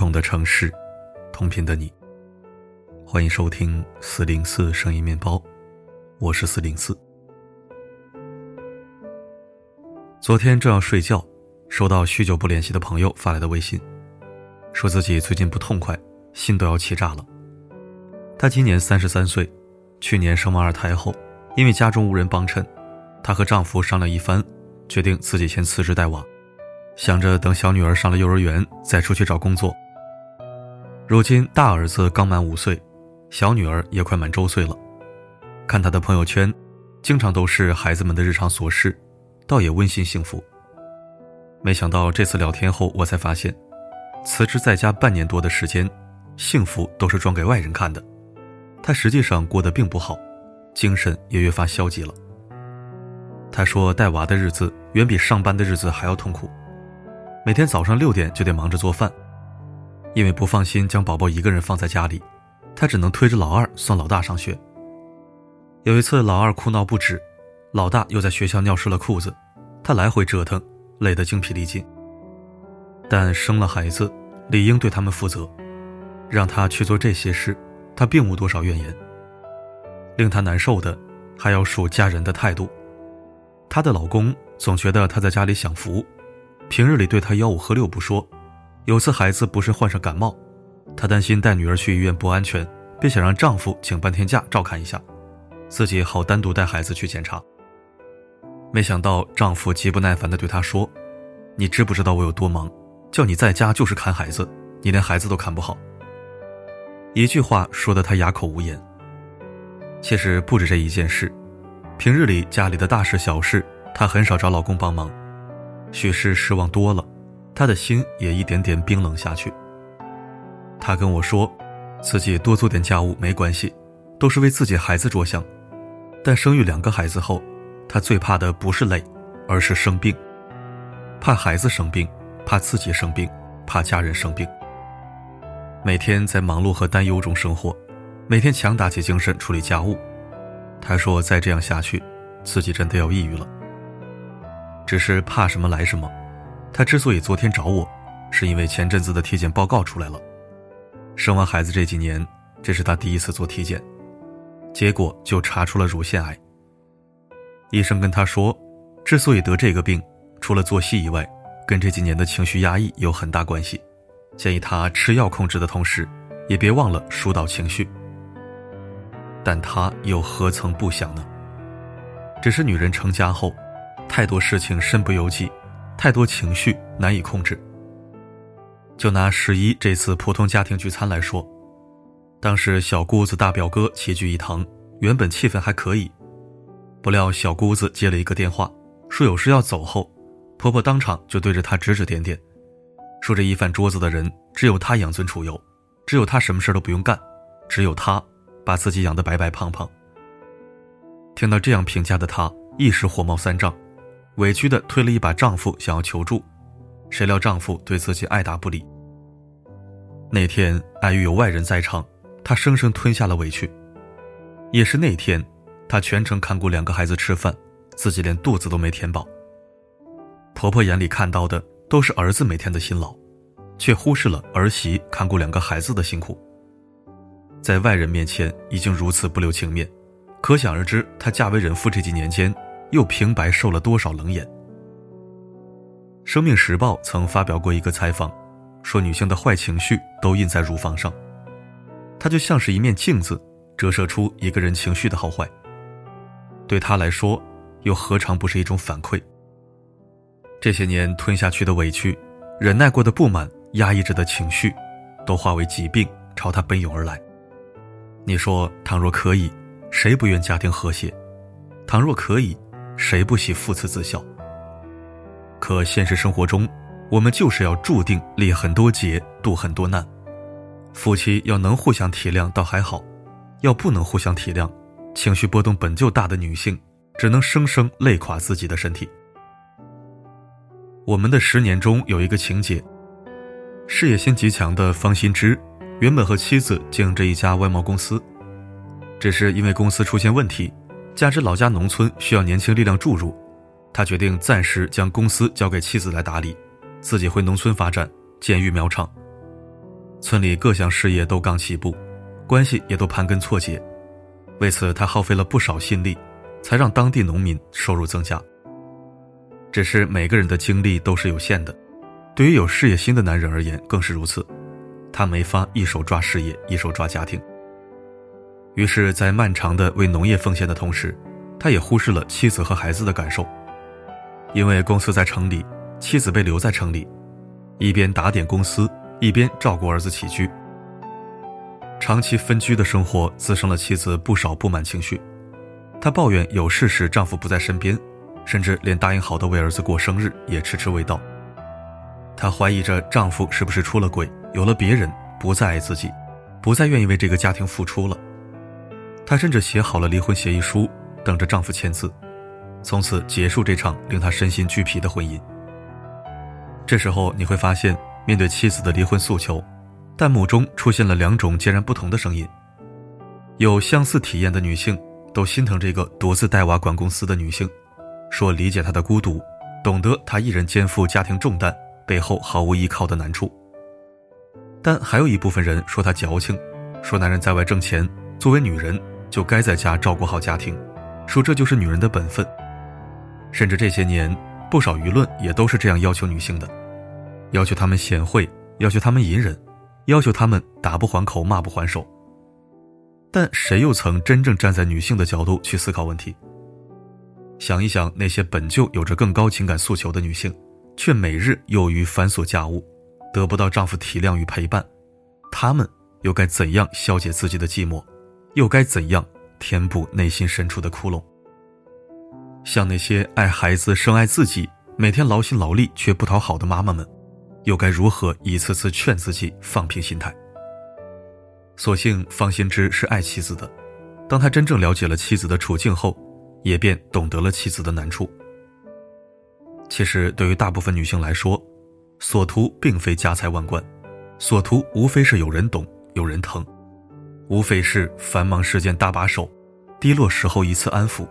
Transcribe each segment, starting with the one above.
同的城市，同频的你。欢迎收听四零四声音面包，我是四零四。昨天正要睡觉，收到许久不联系的朋友发来的微信，说自己最近不痛快，心都要气炸了。她今年三十三岁，去年生完二胎后，因为家中无人帮衬，她和丈夫商量一番，决定自己先辞职带娃。想着等小女儿上了幼儿园再出去找工作。如今大儿子刚满五岁，小女儿也快满周岁了。看他的朋友圈，经常都是孩子们的日常琐事，倒也温馨幸福。没想到这次聊天后，我才发现，辞职在家半年多的时间，幸福都是装给外人看的。他实际上过得并不好，精神也越发消极了。他说带娃的日子远比上班的日子还要痛苦。每天早上六点就得忙着做饭，因为不放心将宝宝一个人放在家里，他只能推着老二送老大上学。有一次，老二哭闹不止，老大又在学校尿湿了裤子，他来回折腾，累得精疲力尽。但生了孩子，理应对他们负责，让他去做这些事，他并无多少怨言。令他难受的，还要数家人的态度。她的老公总觉得她在家里享福。平日里对她吆五喝六不说，有次孩子不慎患上感冒，她担心带女儿去医院不安全，便想让丈夫请半天假照看一下，自己好单独带孩子去检查。没想到丈夫极不耐烦地对她说：“你知不知道我有多忙？叫你在家就是看孩子，你连孩子都看不好。”一句话说得她哑口无言。其实不止这一件事，平日里家里的大事小事，她很少找老公帮忙。许是失望多了，他的心也一点点冰冷下去。他跟我说，自己多做点家务没关系，都是为自己孩子着想。但生育两个孩子后，他最怕的不是累，而是生病。怕孩子生病，怕自己生病，怕家人生病。每天在忙碌和担忧中生活，每天强打起精神处理家务。他说再这样下去，自己真的要抑郁了。只是怕什么来什么，他之所以昨天找我，是因为前阵子的体检报告出来了。生完孩子这几年，这是他第一次做体检，结果就查出了乳腺癌。医生跟他说，之所以得这个病，除了作息以外，跟这几年的情绪压抑有很大关系，建议他吃药控制的同时，也别忘了疏导情绪。但他又何曾不想呢？只是女人成家后。太多事情身不由己，太多情绪难以控制。就拿十一这次普通家庭聚餐来说，当时小姑子、大表哥齐聚一堂，原本气氛还可以，不料小姑子接了一个电话，说有事要走后，婆婆当场就对着她指指点点，说这一饭桌子的人只有她养尊处优，只有她什么事都不用干，只有她把自己养得白白胖胖。听到这样评价的她，一时火冒三丈。委屈的推了一把丈夫，想要求助，谁料丈夫对自己爱答不理。那天碍于有外人在场，她生生吞下了委屈。也是那天，她全程看顾两个孩子吃饭，自己连肚子都没填饱。婆婆眼里看到的都是儿子每天的辛劳，却忽视了儿媳看顾两个孩子的辛苦。在外人面前已经如此不留情面，可想而知，她嫁为人妇这几年间。又平白受了多少冷眼？《生命时报》曾发表过一个采访，说女性的坏情绪都印在乳房上，它就像是一面镜子，折射出一个人情绪的好坏。对她来说，又何尝不是一种反馈？这些年吞下去的委屈，忍耐过的不满，压抑着的情绪，都化为疾病朝她奔涌而来。你说，倘若可以，谁不愿家庭和谐？倘若可以。谁不喜父慈子孝？可现实生活中，我们就是要注定历很多劫，渡很多难。夫妻要能互相体谅，倒还好；要不能互相体谅，情绪波动本就大的女性，只能生生累垮自己的身体。我们的十年中有一个情节：事业心极强的方心之，原本和妻子经营着一家外贸公司，只是因为公司出现问题。加之老家农村需要年轻力量注入，他决定暂时将公司交给妻子来打理，自己回农村发展，建育苗场。村里各项事业都刚起步，关系也都盘根错节，为此他耗费了不少心力，才让当地农民收入增加。只是每个人的精力都是有限的，对于有事业心的男人而言更是如此，他没法一手抓事业，一手抓家庭。于是，在漫长的为农业奉献的同时，他也忽视了妻子和孩子的感受。因为公司在城里，妻子被留在城里，一边打点公司，一边照顾儿子起居。长期分居的生活滋生了妻子不少不满情绪，她抱怨有事时丈夫不在身边，甚至连答应好的为儿子过生日也迟迟未到。她怀疑着丈夫是不是出了轨，有了别人，不再爱自己，不再愿意为这个家庭付出了。她甚至写好了离婚协议书，等着丈夫签字。从此结束这场令他身心俱疲的婚姻。这时候你会发现，面对妻子的离婚诉求，弹幕中出现了两种截然不同的声音。有相似体验的女性都心疼这个独自带娃管公司的女性，说理解她的孤独，懂得她一人肩负家庭重担背后毫无依靠的难处。但还有一部分人说她矫情，说男人在外挣钱，作为女人就该在家照顾好家庭，说这就是女人的本分。甚至这些年，不少舆论也都是这样要求女性的：要求她们贤惠，要求她们隐忍，要求她们打不还口，骂不还手。但谁又曾真正站在女性的角度去思考问题？想一想那些本就有着更高情感诉求的女性，却每日囿于繁琐家务，得不到丈夫体谅与陪伴，她们又该怎样消解自己的寂寞？又该怎样填补内心深处的窟窿？像那些爱孩子胜爱自己，每天劳心劳力却不讨好的妈妈们，又该如何一次次劝自己放平心态？所幸方心之是爱妻子的，当他真正了解了妻子的处境后，也便懂得了妻子的难处。其实，对于大部分女性来说，所图并非家财万贯，所图无非是有人懂、有人疼，无非是繁忙时间搭把手，低落时候一次安抚。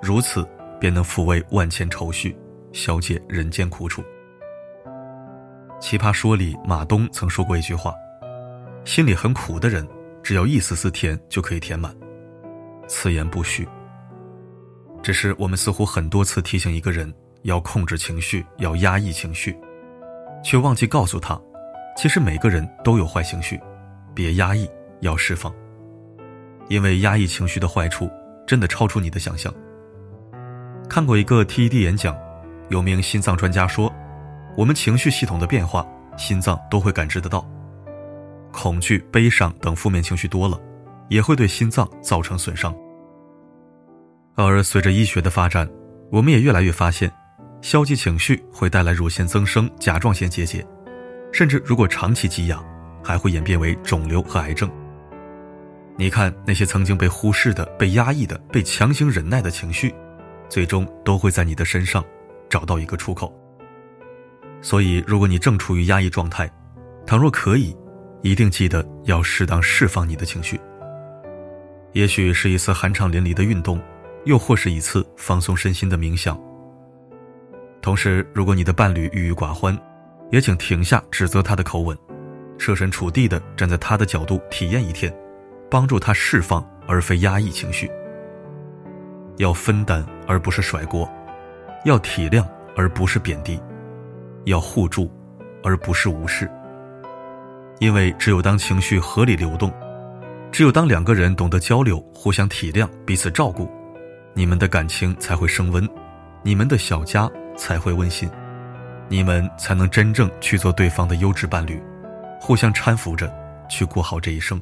如此，便能抚慰万千愁绪，消解人间苦楚。奇葩说里，马东曾说过一句话：“心里很苦的人，只要一丝丝甜就可以填满。”此言不虚。只是我们似乎很多次提醒一个人要控制情绪，要压抑情绪，却忘记告诉他，其实每个人都有坏情绪，别压抑，要释放。因为压抑情绪的坏处，真的超出你的想象。看过一个 TED 演讲，有名心脏专家说，我们情绪系统的变化，心脏都会感知得到。恐惧、悲伤等负面情绪多了，也会对心脏造成损伤。而随着医学的发展，我们也越来越发现，消极情绪会带来乳腺增生、甲状腺结节，甚至如果长期积压，还会演变为肿瘤和癌症。你看那些曾经被忽视的、被压抑的、被强行忍耐的情绪。最终都会在你的身上找到一个出口。所以，如果你正处于压抑状态，倘若可以，一定记得要适当释放你的情绪。也许是一次酣畅淋漓的运动，又或是一次放松身心的冥想。同时，如果你的伴侣郁郁寡欢，也请停下指责他的口吻，设身处地的站在他的角度体验一天，帮助他释放而非压抑情绪。要分担而不是甩锅，要体谅而不是贬低，要互助而不是无视。因为只有当情绪合理流动，只有当两个人懂得交流、互相体谅、彼此照顾，你们的感情才会升温，你们的小家才会温馨，你们才能真正去做对方的优质伴侣，互相搀扶着去过好这一生。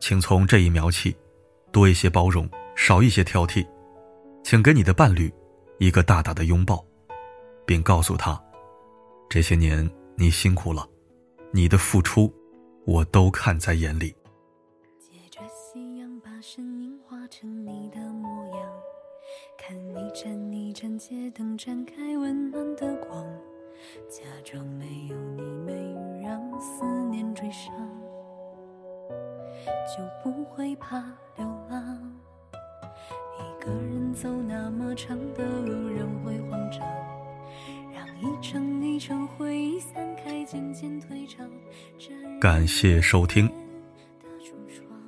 请从这一秒起，多一些包容。少一些挑剔，请给你的伴侣一个大大的拥抱，并告诉他：这些年你辛苦了，你的付出我都看在眼里。借着夕阳把身影画成你的模样，看一盏一盏街灯展开温暖的光，假装没有你没让思念追上，就不会怕流浪。一个人走那么长的路，人会慌张。让一程一程回忆散开。感谢收听。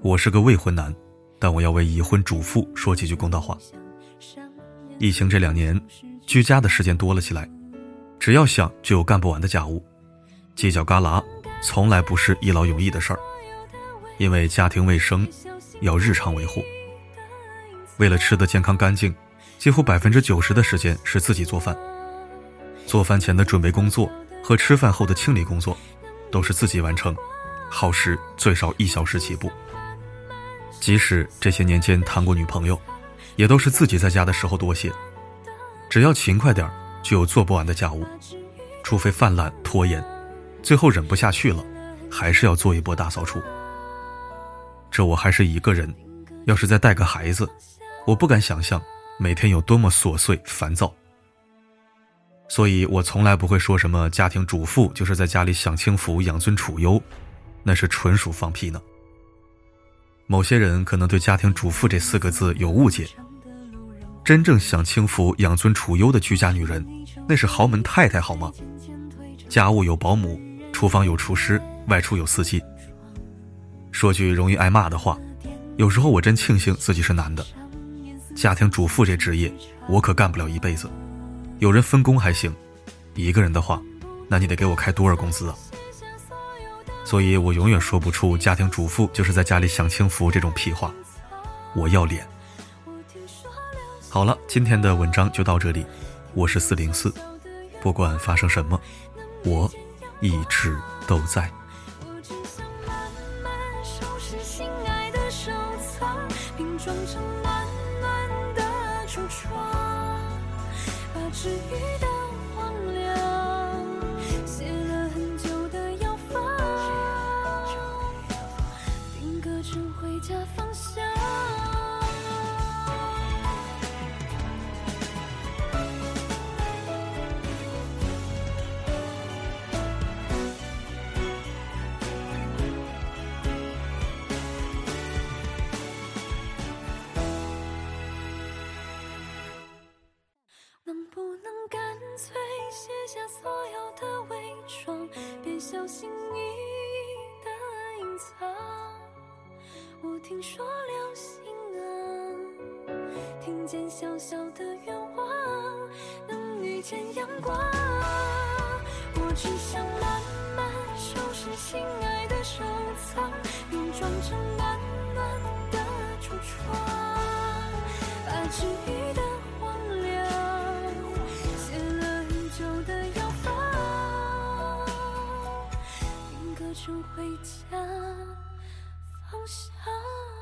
我是个未婚男，但我要为已婚主妇说几句公道话。疫情这两年，居家的时间多了起来，只要想就有干不完的家务，犄角旮旯从来不是一劳永逸的事儿，因为家庭卫生要日常维护。为了吃的健康干净，几乎百分之九十的时间是自己做饭。做饭前的准备工作和吃饭后的清理工作，都是自己完成，耗时最少一小时起步。即使这些年间谈过女朋友，也都是自己在家的时候多些。只要勤快点就有做不完的家务，除非犯懒拖延，最后忍不下去了，还是要做一波大扫除。这我还是一个人，要是再带个孩子，我不敢想象每天有多么琐碎烦躁。所以我从来不会说什么家庭主妇就是在家里享清福、养尊处优，那是纯属放屁呢。某些人可能对“家庭主妇”这四个字有误解。真正享清福、养尊处优的居家女人，那是豪门太太好吗？家务有保姆，厨房有厨师，外出有司机。说句容易挨骂的话，有时候我真庆幸自己是男的。家庭主妇这职业，我可干不了一辈子。有人分工还行，一个人的话，那你得给我开多少工资啊？所以我永远说不出家庭主妇就是在家里享清福这种屁话，我要脸。好了，今天的文章就到这里，我是四零四，不管发生什么，我一直都在。心听说流星啊听见小小的愿望能遇见阳光我只想慢慢收拾心爱的收藏变装成暖暖的橱窗把治愈的荒凉写了很久的药方定格成回家。好想。